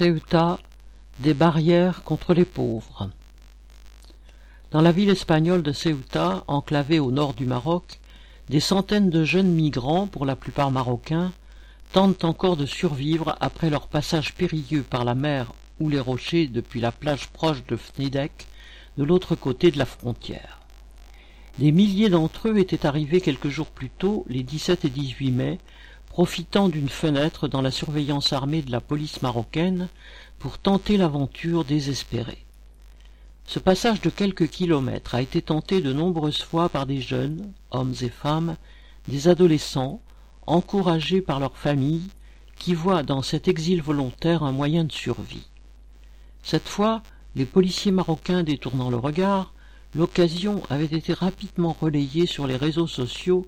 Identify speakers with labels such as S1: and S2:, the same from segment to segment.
S1: Ceuta, des barrières contre les pauvres. Dans la ville espagnole de Ceuta, enclavée au nord du Maroc, des centaines de jeunes migrants, pour la plupart marocains, tentent encore de survivre après leur passage périlleux par la mer ou les rochers depuis la plage proche de Fnidek, de l'autre côté de la frontière. Des milliers d'entre eux étaient arrivés quelques jours plus tôt, les 17 et 18 mai, profitant d'une fenêtre dans la surveillance armée de la police marocaine pour tenter l'aventure désespérée. Ce passage de quelques kilomètres a été tenté de nombreuses fois par des jeunes, hommes et femmes, des adolescents, encouragés par leurs familles, qui voient dans cet exil volontaire un moyen de survie. Cette fois, les policiers marocains détournant le regard, l'occasion avait été rapidement relayée sur les réseaux sociaux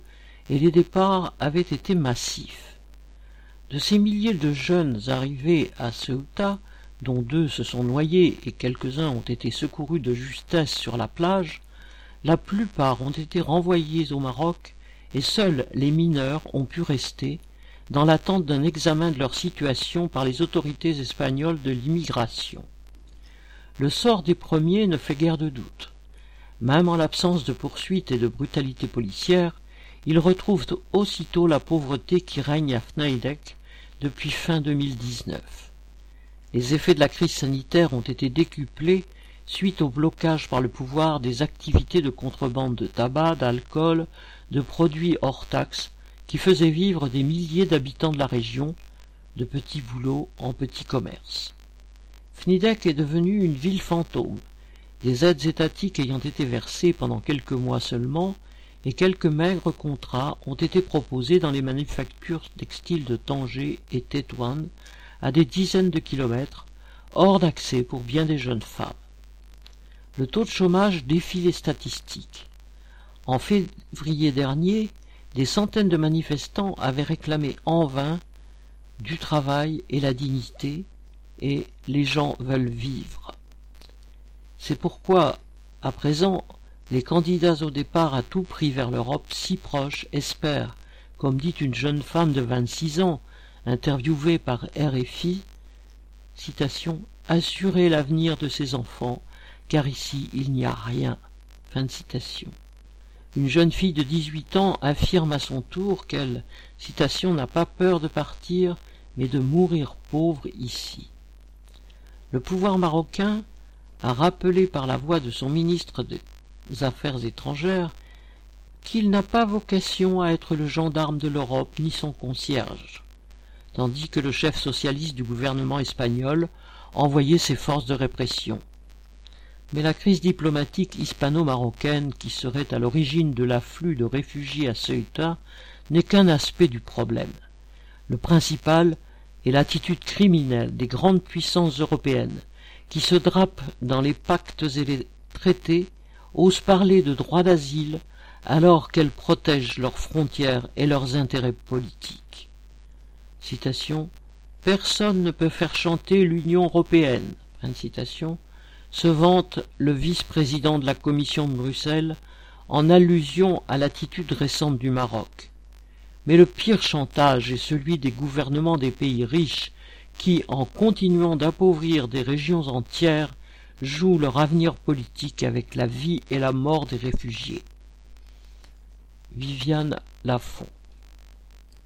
S1: et les départs avaient été massifs. De ces milliers de jeunes arrivés à Ceuta, dont deux se sont noyés et quelques-uns ont été secourus de justesse sur la plage, la plupart ont été renvoyés au Maroc et seuls les mineurs ont pu rester, dans l'attente d'un examen de leur situation par les autorités espagnoles de l'immigration. Le sort des premiers ne fait guère de doute. Même en l'absence de poursuites et de brutalité policière, ils retrouvent aussitôt la pauvreté qui règne à Fnaidek depuis fin 2019. Les effets de la crise sanitaire ont été décuplés suite au blocage par le pouvoir des activités de contrebande de tabac, d'alcool, de produits hors taxes qui faisaient vivre des milliers d'habitants de la région, de petits boulots en petits commerces. Fnidek est devenue une ville fantôme, des aides étatiques ayant été versées pendant quelques mois seulement, et quelques maigres contrats ont été proposés dans les manufactures textiles de Tanger et Tétouan, à des dizaines de kilomètres, hors d'accès pour bien des jeunes femmes. Le taux de chômage défie les statistiques. En février dernier, des centaines de manifestants avaient réclamé en vain du travail et la dignité, et les gens veulent vivre. C'est pourquoi, à présent, les candidats au départ à tout prix vers l'Europe si proche espèrent, comme dit une jeune femme de vingt-six ans, interviewée par RFI, citation, assurer l'avenir de ses enfants, car ici il n'y a rien. De. Une jeune fille de dix-huit ans affirme à son tour qu'elle, n'a pas peur de partir, mais de mourir pauvre ici. Le pouvoir marocain a rappelé par la voix de son ministre des Affaires étrangères qu'il n'a pas vocation à être le gendarme de l'Europe ni son concierge, tandis que le chef socialiste du gouvernement espagnol envoyait ses forces de répression. Mais la crise diplomatique hispano-marocaine qui serait à l'origine de l'afflux de réfugiés à Ceuta n'est qu'un aspect du problème. Le principal est l'attitude criminelle des grandes puissances européennes qui se drapent dans les pactes et les traités, osent parler de droit d'asile alors qu'elles protègent leurs frontières et leurs intérêts politiques. Citation Personne ne peut faire chanter l'Union européenne. se vante le vice-président de la Commission de Bruxelles en allusion à l'attitude récente du Maroc. Mais le pire chantage est celui des gouvernements des pays riches qui, en continuant d'appauvrir des régions entières, jouent leur avenir politique avec la vie et la mort des réfugiés. Viviane Lafont